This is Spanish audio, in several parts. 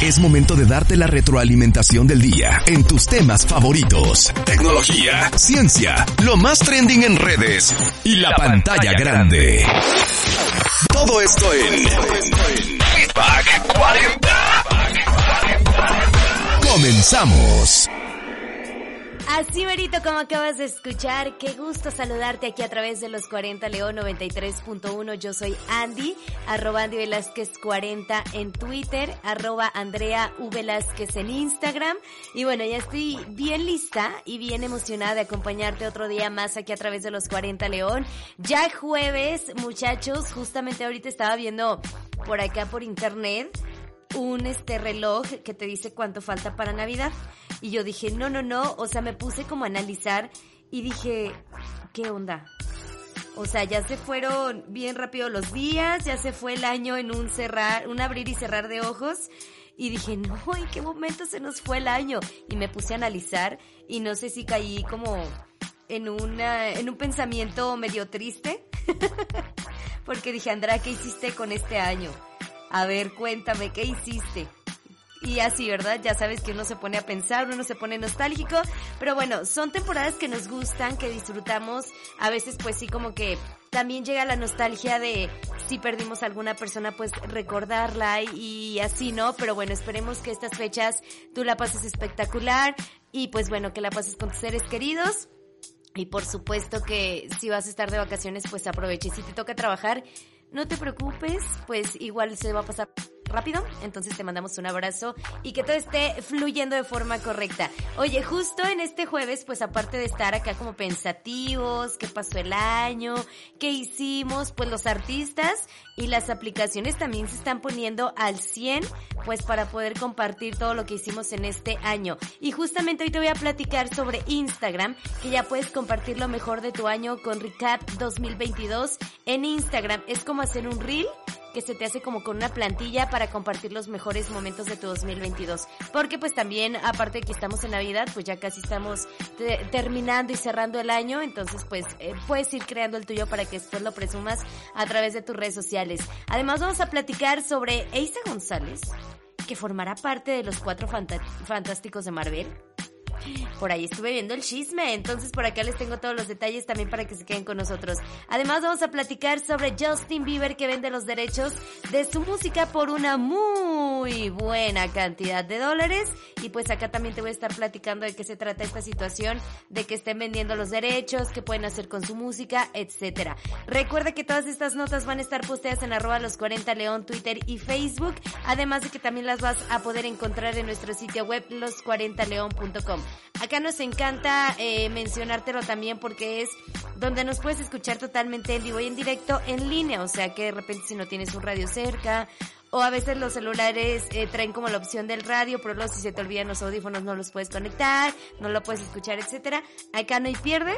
Es momento de darte la retroalimentación del día en tus temas favoritos. Tecnología, ciencia, lo más trending en redes y la, pantalla, grande. Todo esto en Feedback 40. Comenzamos. Así, Verito, como acabas de escuchar, qué gusto saludarte aquí a través de los 40 León 93.1. Yo soy Andy, arroba Andy Velázquez 40 en Twitter, arroba Andrea U Velázquez en Instagram. Y bueno, ya estoy bien lista y bien emocionada de acompañarte otro día más aquí a través de los 40 León. Ya jueves, muchachos, justamente ahorita estaba viendo por acá por internet un este reloj que te dice cuánto falta para Navidad. Y yo dije, no, no, no, o sea, me puse como a analizar y dije, ¿qué onda? O sea, ya se fueron bien rápido los días, ya se fue el año en un cerrar, un abrir y cerrar de ojos. Y dije, no, ¿en qué momento se nos fue el año? Y me puse a analizar y no sé si caí como en una, en un pensamiento medio triste. Porque dije, Andrea, ¿qué hiciste con este año? A ver, cuéntame, ¿qué hiciste? Y así, ¿verdad? Ya sabes que uno se pone a pensar, uno se pone nostálgico, pero bueno, son temporadas que nos gustan, que disfrutamos, a veces pues sí como que también llega la nostalgia de si perdimos a alguna persona, pues recordarla y, así, ¿no? Pero bueno, esperemos que estas fechas tú la pases espectacular y pues bueno, que la pases con tus seres queridos. Y por supuesto que si vas a estar de vacaciones, pues aproveche. Si te toca trabajar, no te preocupes, pues igual se va a pasar rápido. Entonces te mandamos un abrazo y que todo esté fluyendo de forma correcta. Oye, justo en este jueves, pues aparte de estar acá como pensativos, qué pasó el año, qué hicimos, pues los artistas y las aplicaciones también se están poniendo al 100, pues para poder compartir todo lo que hicimos en este año. Y justamente hoy te voy a platicar sobre Instagram, que ya puedes compartir lo mejor de tu año con Recap 2022 en Instagram. Es como hacer un reel que se te hace como con una plantilla para compartir los mejores momentos de tu 2022. Porque pues también, aparte de que estamos en Navidad, pues ya casi estamos terminando y cerrando el año, entonces pues eh, puedes ir creando el tuyo para que después lo presumas a través de tus redes sociales. Además vamos a platicar sobre Eisa González, que formará parte de los cuatro fantásticos de Marvel por ahí estuve viendo el chisme, entonces por acá les tengo todos los detalles también para que se queden con nosotros. Además vamos a platicar sobre Justin Bieber que vende los derechos de su música por una muy buena cantidad de dólares y pues acá también te voy a estar platicando de qué se trata esta situación, de que estén vendiendo los derechos, qué pueden hacer con su música, etcétera. Recuerda que todas estas notas van a estar posteadas en arroba los 40 león, Twitter y Facebook, además de que también las vas a poder encontrar en nuestro sitio web los40león.com. Acá nos encanta eh, mencionártelo también porque es donde nos puedes escuchar totalmente en vivo y en directo en línea. O sea que de repente si no tienes un radio cerca o a veces los celulares eh, traen como la opción del radio, pero luego si se te olvidan los audífonos no los puedes conectar, no lo puedes escuchar, etcétera. Acá no hay pierde.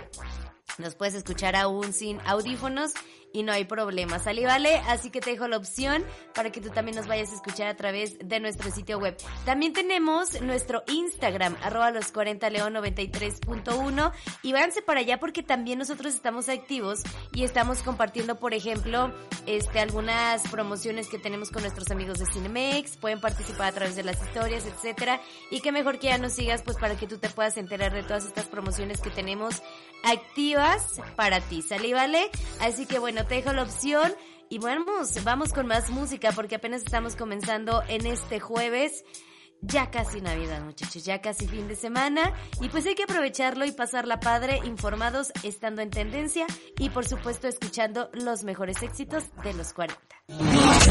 Nos puedes escuchar aún sin audífonos y no hay problema, ¿sale? Vale, así que te dejo la opción para que tú también nos vayas a escuchar a través de nuestro sitio web. También tenemos nuestro Instagram, arroba los 40 león 93.1 y váyanse para allá porque también nosotros estamos activos y estamos compartiendo, por ejemplo, este, algunas promociones que tenemos con nuestros amigos de Cinemex, pueden participar a través de las historias, etcétera, y que mejor que ya nos sigas pues para que tú te puedas enterar de todas estas promociones que tenemos activas para ti, ¿sale? Vale, así que bueno, te dejo la opción y vamos, vamos con más música porque apenas estamos comenzando en este jueves. Ya casi Navidad, muchachos, ya casi fin de semana. Y pues hay que aprovecharlo y pasarla padre, informados, estando en tendencia y por supuesto escuchando los mejores éxitos de los 40.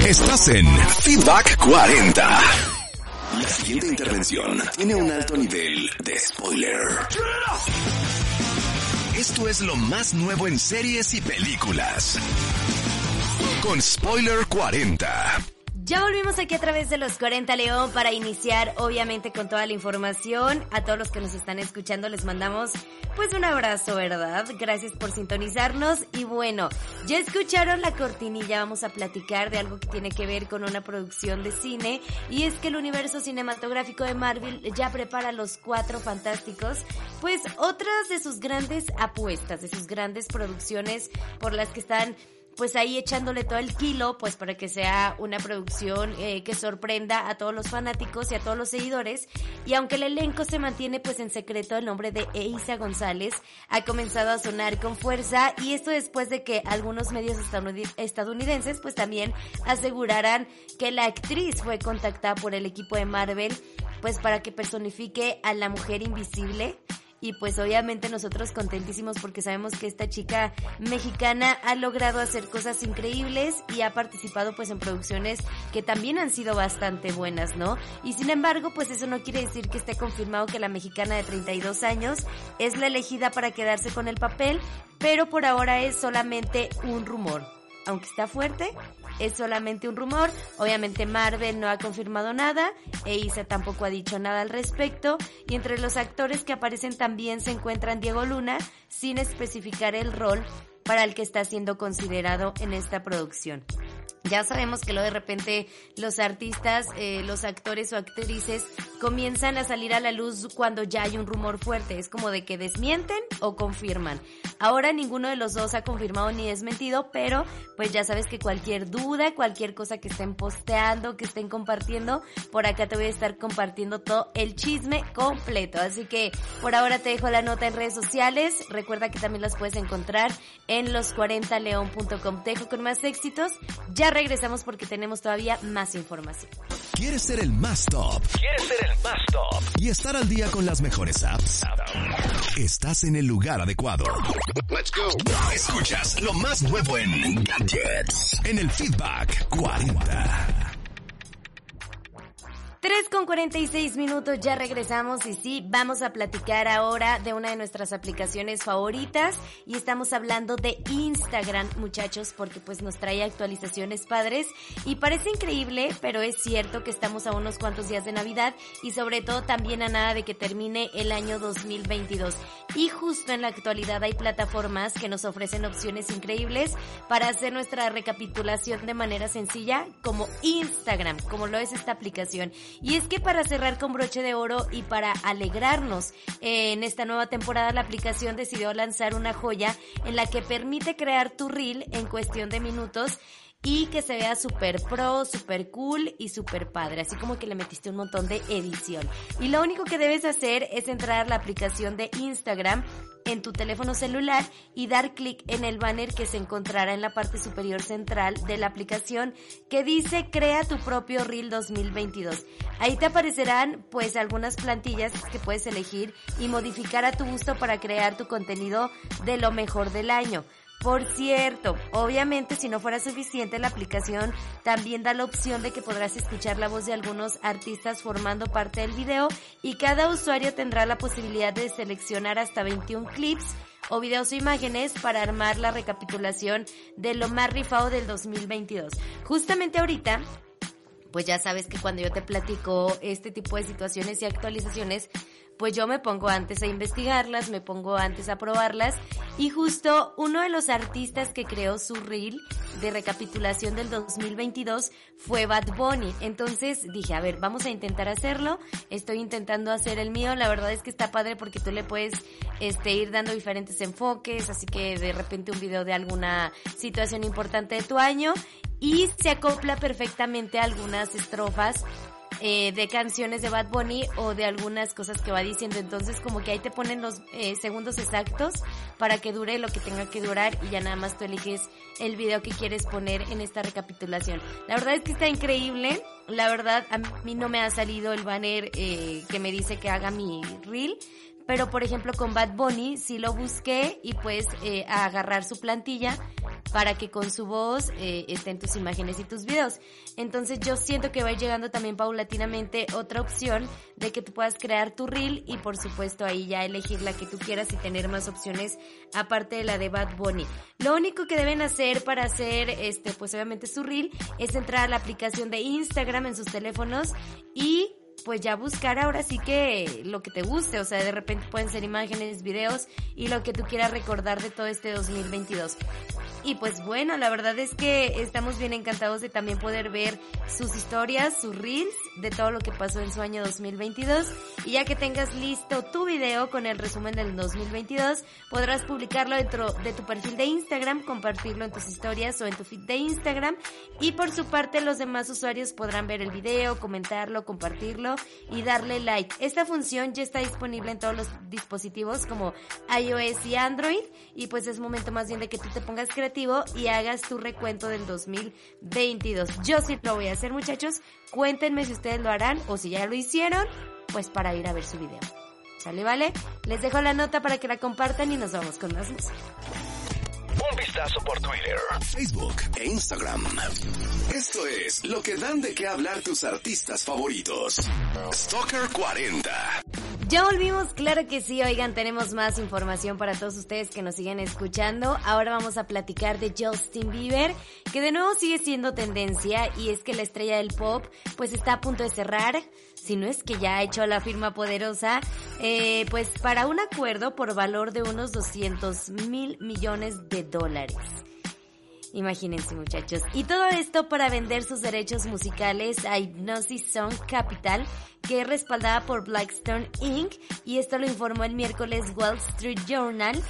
Estás en Feedback 40. La siguiente intervención tiene un alto nivel de spoiler. Esto es lo más nuevo en series y películas. Con Spoiler 40. Ya volvimos aquí a través de los 40 León para iniciar obviamente con toda la información. A todos los que nos están escuchando les mandamos pues un abrazo, ¿verdad? Gracias por sintonizarnos y bueno, ya escucharon la cortinilla, vamos a platicar de algo que tiene que ver con una producción de cine y es que el universo cinematográfico de Marvel ya prepara los cuatro fantásticos, pues otras de sus grandes apuestas, de sus grandes producciones por las que están pues ahí echándole todo el kilo, pues para que sea una producción eh, que sorprenda a todos los fanáticos y a todos los seguidores. Y aunque el elenco se mantiene pues en secreto, el nombre de Eisa González ha comenzado a sonar con fuerza y esto después de que algunos medios estadounidenses pues también aseguraran que la actriz fue contactada por el equipo de Marvel pues para que personifique a la mujer invisible y pues obviamente nosotros contentísimos porque sabemos que esta chica mexicana ha logrado hacer cosas increíbles y ha participado pues en producciones que también han sido bastante buenas, ¿no? Y sin embargo, pues eso no quiere decir que esté confirmado que la mexicana de 32 años es la elegida para quedarse con el papel, pero por ahora es solamente un rumor. Aunque está fuerte, es solamente un rumor. Obviamente Marvel no ha confirmado nada, e tampoco ha dicho nada al respecto, y entre los actores que aparecen también se encuentran Diego Luna, sin especificar el rol para el que está siendo considerado en esta producción. Ya sabemos que lo de repente los artistas, eh, los actores o actrices comienzan a salir a la luz cuando ya hay un rumor fuerte. Es como de que desmienten o confirman. Ahora ninguno de los dos ha confirmado ni desmentido, pero pues ya sabes que cualquier duda, cualquier cosa que estén posteando, que estén compartiendo, por acá te voy a estar compartiendo todo el chisme completo. Así que por ahora te dejo la nota en redes sociales. Recuerda que también las puedes encontrar en los40león.com. Te dejo con más éxitos. Ya regresamos porque tenemos todavía más información. ¿Quieres ser el más top? ¿Quieres ser el más top? ¿Y estar al día con las mejores apps? Estás en el lugar adecuado. Let's go. Escuchas lo más nuevo en gadgets. En el Feedback 40. 3 con 46 minutos, ya regresamos y sí, vamos a platicar ahora de una de nuestras aplicaciones favoritas y estamos hablando de Instagram, muchachos, porque pues nos trae actualizaciones padres y parece increíble, pero es cierto que estamos a unos cuantos días de Navidad y sobre todo también a nada de que termine el año 2022. Y justo en la actualidad hay plataformas que nos ofrecen opciones increíbles para hacer nuestra recapitulación de manera sencilla, como Instagram, como lo es esta aplicación. Y es que para cerrar con broche de oro y para alegrarnos en esta nueva temporada, la aplicación decidió lanzar una joya en la que permite crear tu reel en cuestión de minutos y que se vea super pro, super cool y super padre, así como que le metiste un montón de edición. Y lo único que debes hacer es entrar a la aplicación de Instagram en tu teléfono celular y dar clic en el banner que se encontrará en la parte superior central de la aplicación que dice crea tu propio reel 2022. Ahí te aparecerán pues algunas plantillas que puedes elegir y modificar a tu gusto para crear tu contenido de lo mejor del año. Por cierto, obviamente si no fuera suficiente la aplicación también da la opción de que podrás escuchar la voz de algunos artistas formando parte del video y cada usuario tendrá la posibilidad de seleccionar hasta 21 clips o videos o imágenes para armar la recapitulación de lo más rifado del 2022. Justamente ahorita pues ya sabes que cuando yo te platico este tipo de situaciones y actualizaciones, pues yo me pongo antes a investigarlas, me pongo antes a probarlas y justo uno de los artistas que creó su reel de recapitulación del 2022 fue Bad Bunny. Entonces dije, a ver, vamos a intentar hacerlo. Estoy intentando hacer el mío. La verdad es que está padre porque tú le puedes este, ir dando diferentes enfoques, así que de repente un video de alguna situación importante de tu año y se acopla perfectamente a algunas estrofas eh, de canciones de Bad Bunny o de algunas cosas que va diciendo. Entonces como que ahí te ponen los eh, segundos exactos para que dure lo que tenga que durar y ya nada más tú eliges el video que quieres poner en esta recapitulación. La verdad es que está increíble. La verdad a mí no me ha salido el banner eh, que me dice que haga mi reel pero por ejemplo con Bad Bunny sí lo busqué y pues eh, agarrar su plantilla para que con su voz eh, estén tus imágenes y tus videos. Entonces yo siento que va llegando también paulatinamente otra opción de que tú puedas crear tu reel y por supuesto ahí ya elegir la que tú quieras y tener más opciones aparte de la de Bad Bunny. Lo único que deben hacer para hacer este pues obviamente su reel es entrar a la aplicación de Instagram en sus teléfonos y pues ya buscar ahora sí que lo que te guste, o sea, de repente pueden ser imágenes, videos y lo que tú quieras recordar de todo este 2022. Y pues bueno, la verdad es que estamos bien encantados de también poder ver sus historias, sus reels, de todo lo que pasó en su año 2022. Y ya que tengas listo tu video con el resumen del 2022, podrás publicarlo dentro de tu perfil de Instagram, compartirlo en tus historias o en tu feed de Instagram. Y por su parte, los demás usuarios podrán ver el video, comentarlo, compartirlo y darle like. Esta función ya está disponible en todos los dispositivos como iOS y Android. Y pues es momento más bien de que tú te pongas creativo y hagas tu recuento del 2022. Yo sí lo voy a hacer, muchachos. Cuéntenme si ustedes lo harán o si ya lo hicieron, pues para ir a ver su video. ¿Sale, vale? Les dejo la nota para que la compartan y nos vamos con más música. Vistazo por Twitter, Facebook e Instagram. Esto es lo que dan de qué hablar tus artistas favoritos. Stalker 40. Ya volvimos, claro que sí, oigan, tenemos más información para todos ustedes que nos siguen escuchando. Ahora vamos a platicar de Justin Bieber, que de nuevo sigue siendo tendencia y es que la estrella del pop pues está a punto de cerrar, si no es que ya ha hecho la firma poderosa, eh, pues para un acuerdo por valor de unos 200 mil millones de dólares. Imagínense muchachos. Y todo esto para vender sus derechos musicales a Hypnosis Song Capital, que es respaldada por Blackstone Inc. Y esto lo informó el miércoles Wall Street Journal.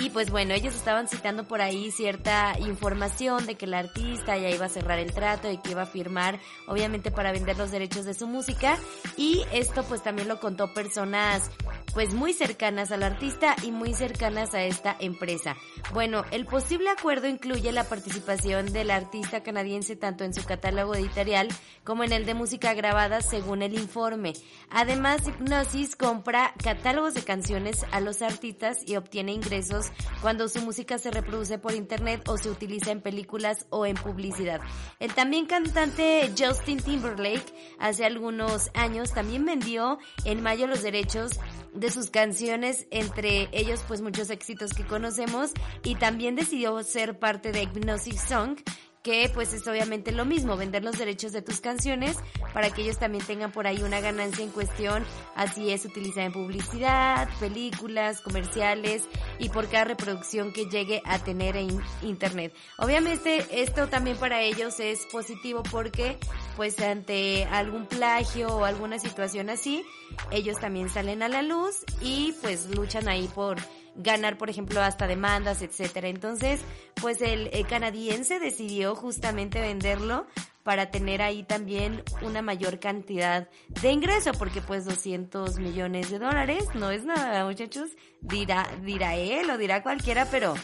Y pues bueno, ellos estaban citando por ahí cierta información de que el artista ya iba a cerrar el trato y que iba a firmar, obviamente para vender los derechos de su música. Y esto pues también lo contó personas pues muy cercanas al artista y muy cercanas a esta empresa. Bueno, el posible acuerdo incluye la participación del artista canadiense tanto en su catálogo editorial como en el de música grabada según el informe. Además, Hypnosis compra catálogos de canciones a los artistas y obtiene ingresos cuando su música se reproduce por internet o se utiliza en películas o en publicidad. El también cantante Justin Timberlake hace algunos años también vendió en mayo los derechos de sus canciones, entre ellos pues muchos éxitos que conocemos y también decidió ser parte de Hypnosis Song que pues es obviamente lo mismo, vender los derechos de tus canciones para que ellos también tengan por ahí una ganancia en cuestión, así es utilizada en publicidad, películas, comerciales y por cada reproducción que llegue a tener en internet. Obviamente esto también para ellos es positivo porque pues ante algún plagio o alguna situación así, ellos también salen a la luz y pues luchan ahí por ganar, por ejemplo, hasta demandas, etcétera. Entonces, pues el, canadiense decidió justamente venderlo para tener ahí también una mayor cantidad de ingreso, porque pues 200 millones de dólares no es nada, muchachos, dirá, dirá él o dirá cualquiera, pero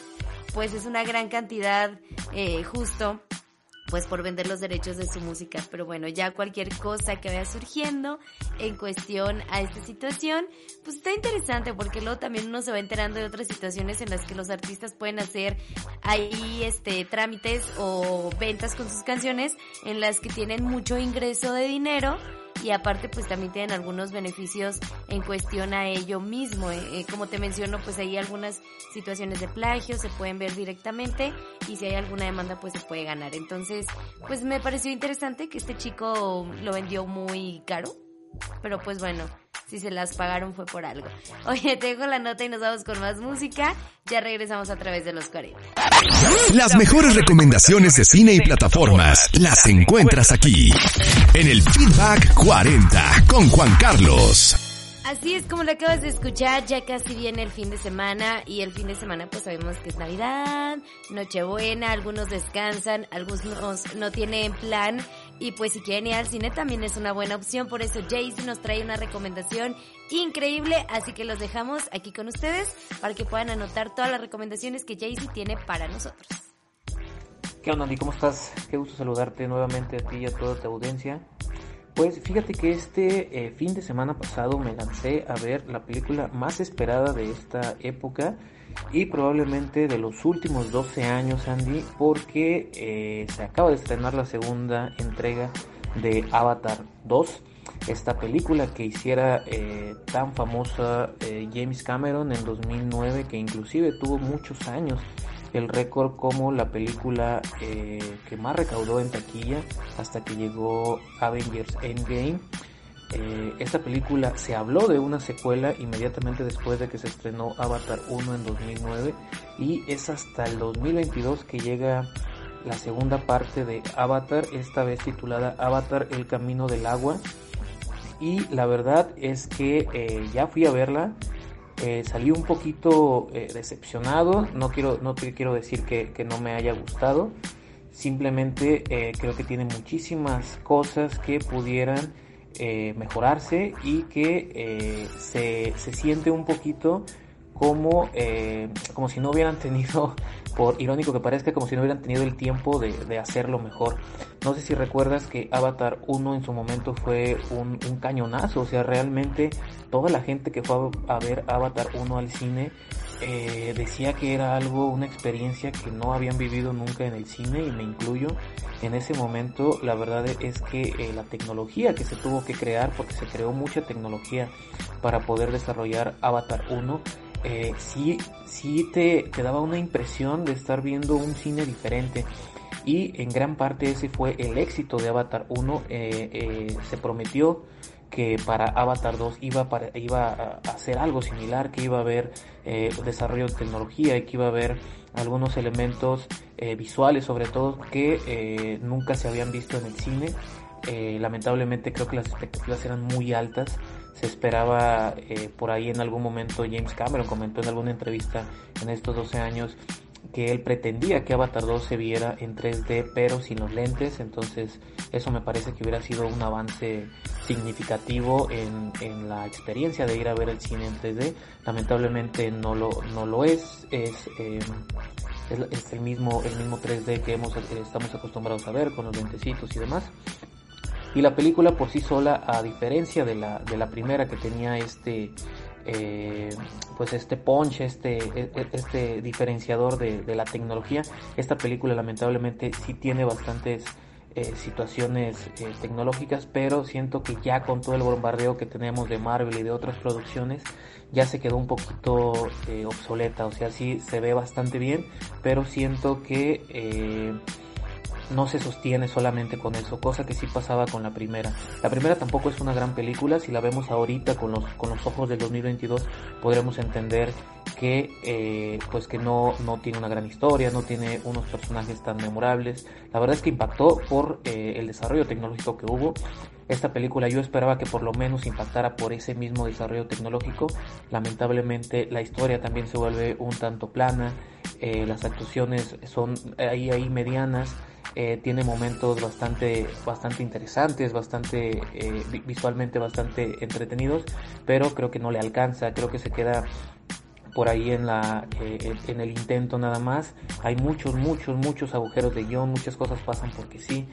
pues es una gran cantidad eh, justo pues por vender los derechos de su música. Pero bueno, ya cualquier cosa que vaya surgiendo en cuestión a esta situación, pues está interesante porque luego también uno se va enterando de otras situaciones en las que los artistas pueden hacer ahí este trámites o ventas con sus canciones en las que tienen mucho ingreso de dinero y aparte pues también tienen algunos beneficios en cuestión a ello mismo. Eh, eh, como te menciono, pues hay algunas situaciones de plagio, se pueden ver directamente y si hay alguna demanda pues se puede ganar. Entonces, pues me pareció interesante que este chico lo vendió muy caro, pero pues bueno, si se las pagaron fue por algo. Oye, te dejo la nota y nos vamos con más música. Ya regresamos a través de los 40. Las mejores recomendaciones de cine y plataformas las encuentras aquí. En el Feedback 40 con Juan Carlos. Así es como lo acabas de escuchar, ya casi viene el fin de semana y el fin de semana pues sabemos que es Navidad, Nochebuena, algunos descansan, algunos no tienen plan y pues si quieren ir al cine también es una buena opción, por eso Jaycee nos trae una recomendación increíble, así que los dejamos aquí con ustedes para que puedan anotar todas las recomendaciones que Jaycee tiene para nosotros. ¿Qué onda Andy? ¿Cómo estás? Qué gusto saludarte nuevamente a ti y a toda tu audiencia. Pues fíjate que este eh, fin de semana pasado me lancé a ver la película más esperada de esta época y probablemente de los últimos 12 años, Andy, porque eh, se acaba de estrenar la segunda entrega de Avatar 2 esta película que hiciera eh, tan famosa James Cameron en 2009, que inclusive tuvo muchos años el récord como la película eh, que más recaudó en taquilla hasta que llegó Avengers Endgame. esta película se habló de una secuela inmediatamente después de que se estrenó Avatar 1 en 2009 y es hasta el 2022 que llega la segunda parte de Avatar, esta vez titulada Avatar El Camino del Agua y la verdad es que eh, ya fui a verla. Eh, salí un poquito eh, decepcionado, no quiero, no te quiero decir que, no me haya gustado, simplemente creo que tiene muchísimas cosas que pudieran mejorarse y que se, se, siente un poquito como, como si no hubieran tenido por irónico que parezca, como si no hubieran tenido el tiempo de, hacerlo mejor. No sé si recuerdas que Avatar 1 en su momento fue un, cañonazo, o sea, realmente toda la gente que fue a, ver Avatar 1 al cine eh, decía que era algo, una experiencia que no habían vivido nunca en el cine y me incluyo. En ese momento la verdad es que eh, la tecnología que se tuvo que crear, porque se creó mucha tecnología para poder desarrollar Avatar 1, eh, sí, sí te, daba una impresión de estar viendo un cine diferente y en gran parte ese fue el éxito de Avatar 1. Eh, eh, se prometió que para Avatar 2 iba, para, iba a hacer algo similar, que iba a haber eh, desarrollo de tecnología y que iba a haber algunos elementos visuales sobre todo que nunca se habían visto en el cine. lamentablemente creo que las expectativas eran muy altas se esperaba eh, por ahí en algún momento James Cameron comentó en alguna entrevista en estos 12 años que él pretendía que Avatar 2 se viera en 3D pero sin los lentes, entonces eso me parece que hubiera sido un avance significativo en, en la experiencia de ir a ver el cine en 3D, lamentablemente no lo, no lo es, es, eh, es, el mismo el mismo 3D que hemos, estamos acostumbrados a ver con los lentecitos y demás, y la película por sí sola, a diferencia de la, de la primera que tenía este, eh, pues este punch, este, e, e, este diferenciador de, la tecnología, esta película lamentablemente sí tiene bastantes eh, situaciones eh, tecnológicas, pero siento que ya con todo el bombardeo que tenemos de Marvel y de otras producciones, ya se quedó un poquito obsoleta, o sea, sí se ve bastante bien, pero siento que no se sostiene solamente con eso, cosa que sí pasaba con la primera. La primera tampoco es una gran película, si la vemos ahorita con los, con los ojos del 2022 podremos entender que eh, pues que no, no tiene una gran historia, no tiene unos personajes tan memorables. La verdad es que impactó por eh, el desarrollo tecnológico que hubo. Esta película yo esperaba que por lo menos impactara por ese mismo desarrollo tecnológico. Lamentablemente la historia también se vuelve un tanto plana, eh, las actuaciones son ahí ahí medianas eh, tiene momentos bastante, bastante interesantes, bastante eh, visualmente bastante entretenidos, pero creo que no le alcanza, creo que se queda por ahí en la eh, en el intento nada más. Hay muchos muchos muchos agujeros de guion muchas cosas pasan porque sí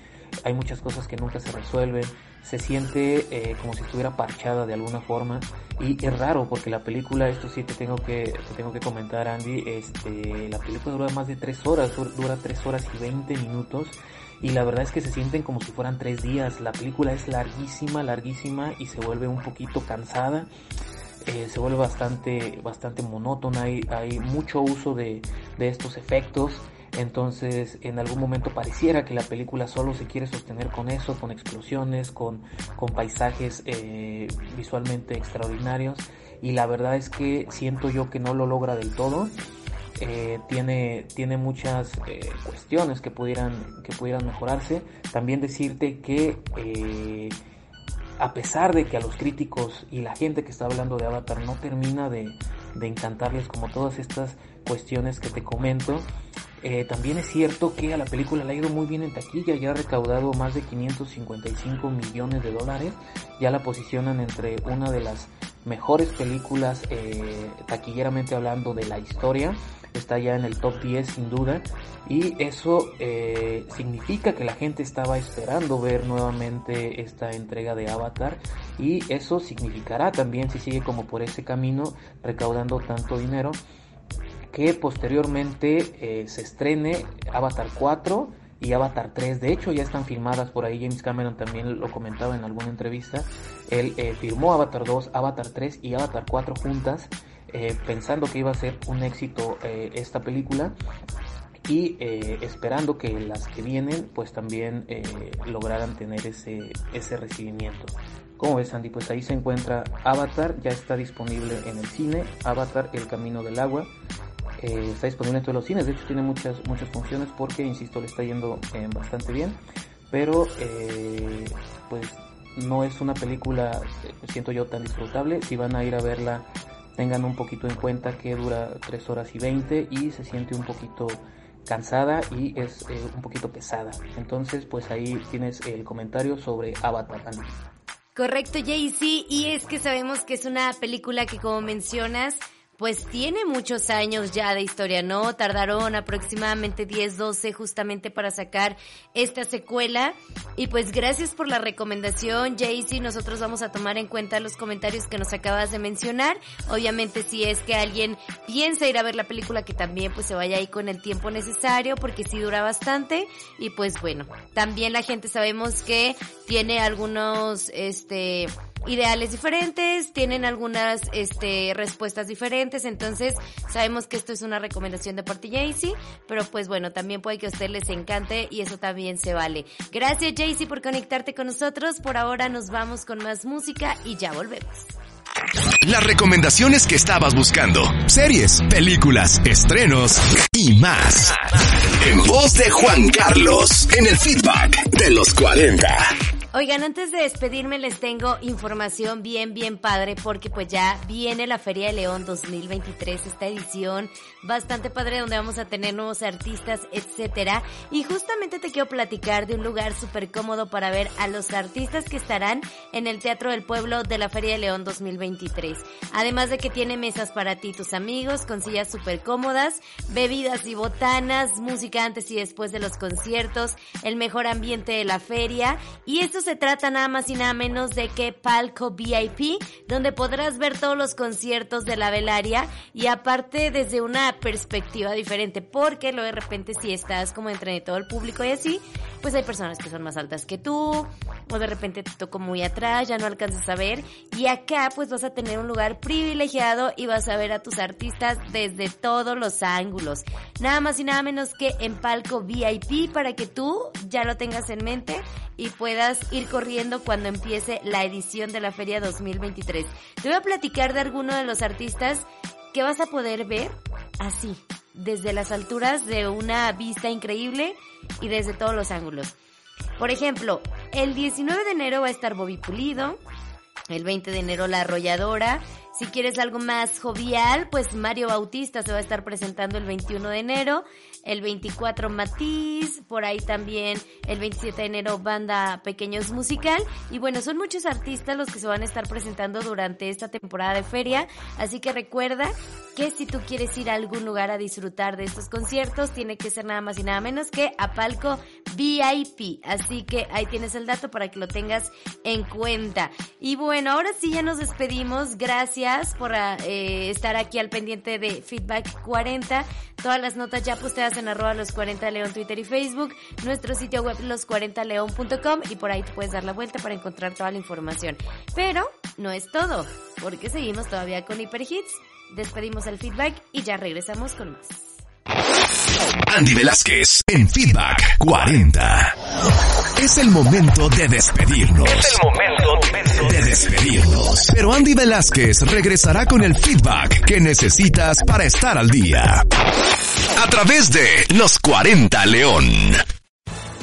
hay muchas cosas que nunca se resuelven se siente eh, como si estuviera parchada de alguna forma. Y es raro porque la película esto sí te tengo que te tengo que comentar Andy este la película dura más de tres horas dura tres horas y 20 minutos. Y la verdad es que se sienten como si fueran tres días. La película es larguísima larguísima y se vuelve un poquito cansada. Eh, se vuelve bastante bastante monótona. Hay, hay mucho uso de, de estos efectos entonces, en algún momento pareciera que la película solo se quiere sostener con eso, con explosiones, con, con paisajes eh, visualmente extraordinarios. Y la verdad es que siento yo que no lo logra del todo. Eh, tiene, tiene muchas eh, cuestiones que pudieran, que pudieran mejorarse. También decirte que a pesar de que a los críticos y la gente que está hablando de Avatar no termina de, de encantarles como todas estas cuestiones que te comento, eh, también es cierto que a la película le ha ido muy bien en taquilla, ya ha recaudado más de 555 millones de dólares, ya la posicionan entre una de las mejores películas eh, taquilleramente hablando de la historia. está ya en el top 10 sin duda y eso eh, significa que la gente estaba esperando ver nuevamente esta entrega de Avatar y eso significará también si sigue como por ese camino recaudando tanto dinero que posteriormente eh, se estrene Avatar 4 y Avatar 3. De hecho, ya están filmadas por ahí. James Cameron también lo comentaba en alguna entrevista. Él eh, firmó Avatar 2, Avatar 3 y Avatar 4 juntas, eh, pensando que iba a ser un éxito esta película y esperando que las que vienen pues también lograran tener ese, ese recibimiento. Como ves Andy, pues ahí se encuentra Avatar, ya está disponible en el cine, Avatar, El Camino del Agua, eh, está disponible en todos los cines, de hecho tiene muchas, muchas funciones porque, insisto, le está yendo eh, bastante bien, pero eh, pues no es una película, siento yo, tan disfrutable. Si van a ir a verla, tengan un poquito en cuenta que dura 3 horas y 20 y se siente un poquito cansada y es un poquito pesada. Entonces, pues ahí tienes el comentario sobre Avatar. Correcto, Jaycee, y es que sabemos que es una película que como mencionas, pues tiene muchos años ya de historia, ¿no? Tardaron aproximadamente 10, 12 justamente para sacar esta secuela. Y pues gracias por la recomendación, Jaycee. Nosotros vamos a tomar en cuenta los comentarios que nos acabas de mencionar. Obviamente si es que alguien piensa ir a ver la película, que también pues se vaya ahí con el tiempo necesario, porque sí dura bastante. Y pues bueno, también la gente sabemos que tiene algunos, este, ideales diferentes, tienen algunas este, respuestas diferentes, entonces sabemos que esto es una recomendación de parte Jaycee, pero pues bueno, también puede que a usted les encante y eso también se vale. Gracias Jaycee por conectarte con nosotros, por ahora nos vamos con más música y ya volvemos. Las recomendaciones que estabas buscando, series, películas, estrenos y más. En voz de Juan Carlos, en el feedback de los 40. Oigan, antes de despedirme les tengo información bien, bien padre porque pues ya viene la Feria de León 2023, esta edición bastante padre donde vamos a tener nuevos artistas, etcétera. Y justamente te quiero platicar de un lugar súper cómodo para ver a los artistas que estarán en el Teatro del Pueblo de la Feria de León 2023. Además de que tiene mesas para ti y tus amigos, con sillas súper cómodas, bebidas y botanas, música antes y después de los conciertos, el mejor ambiente de la feria y esto se trata nada más y nada menos de que Palco VIP, donde podrás ver todos los conciertos de la velaria y aparte desde una perspectiva diferente, porque lo de repente si estás como entre todo el público y así, pues hay personas que son más altas que tú, o de repente te tocó muy atrás, ya no alcanzas a ver, y acá pues vas a tener un lugar privilegiado y vas a ver a tus artistas desde todos los ángulos. Nada más y nada menos que en palco VIP para que tú ya lo tengas en mente y puedas ir corriendo cuando empiece la edición de la Feria 2023. Te voy a platicar de alguno de los artistas que vas a poder ver así, desde las alturas de una vista increíble y desde todos los ángulos. Por ejemplo, el 19 de enero va a estar Bobby Pulido, el 20 de enero La Arrolladora, si quieres algo más jovial, pues Mario Bautista se va a estar presentando el 21 de enero, el 24 Matiz, por ahí también el 27 de enero Banda Pequeños Musical. Y bueno, son muchos artistas los que se van a estar presentando durante esta temporada de feria, así que recuerda que si tú quieres ir a algún lugar a disfrutar de estos conciertos, tiene que ser nada más y nada menos que a palco VIP. Así que ahí tienes el dato para que lo tengas en cuenta. Y bueno, ahora sí ya nos despedimos. Gracias por eh, estar aquí al pendiente de Feedback 40. Todas las notas ya posteadas en arroba los 40 León Twitter y Facebook. Nuestro sitio web los40león.com y por ahí te puedes dar la vuelta para encontrar toda la información. Pero no es todo, porque seguimos todavía con Hyper Hits despedimos el feedback y ya regresamos con más. Andy Velázquez en Feedback 40. Es el momento de despedirnos. Es el momento de despedirnos. Pero Andy Velázquez regresará con el feedback que necesitas para estar al día. A través de Los 40 León.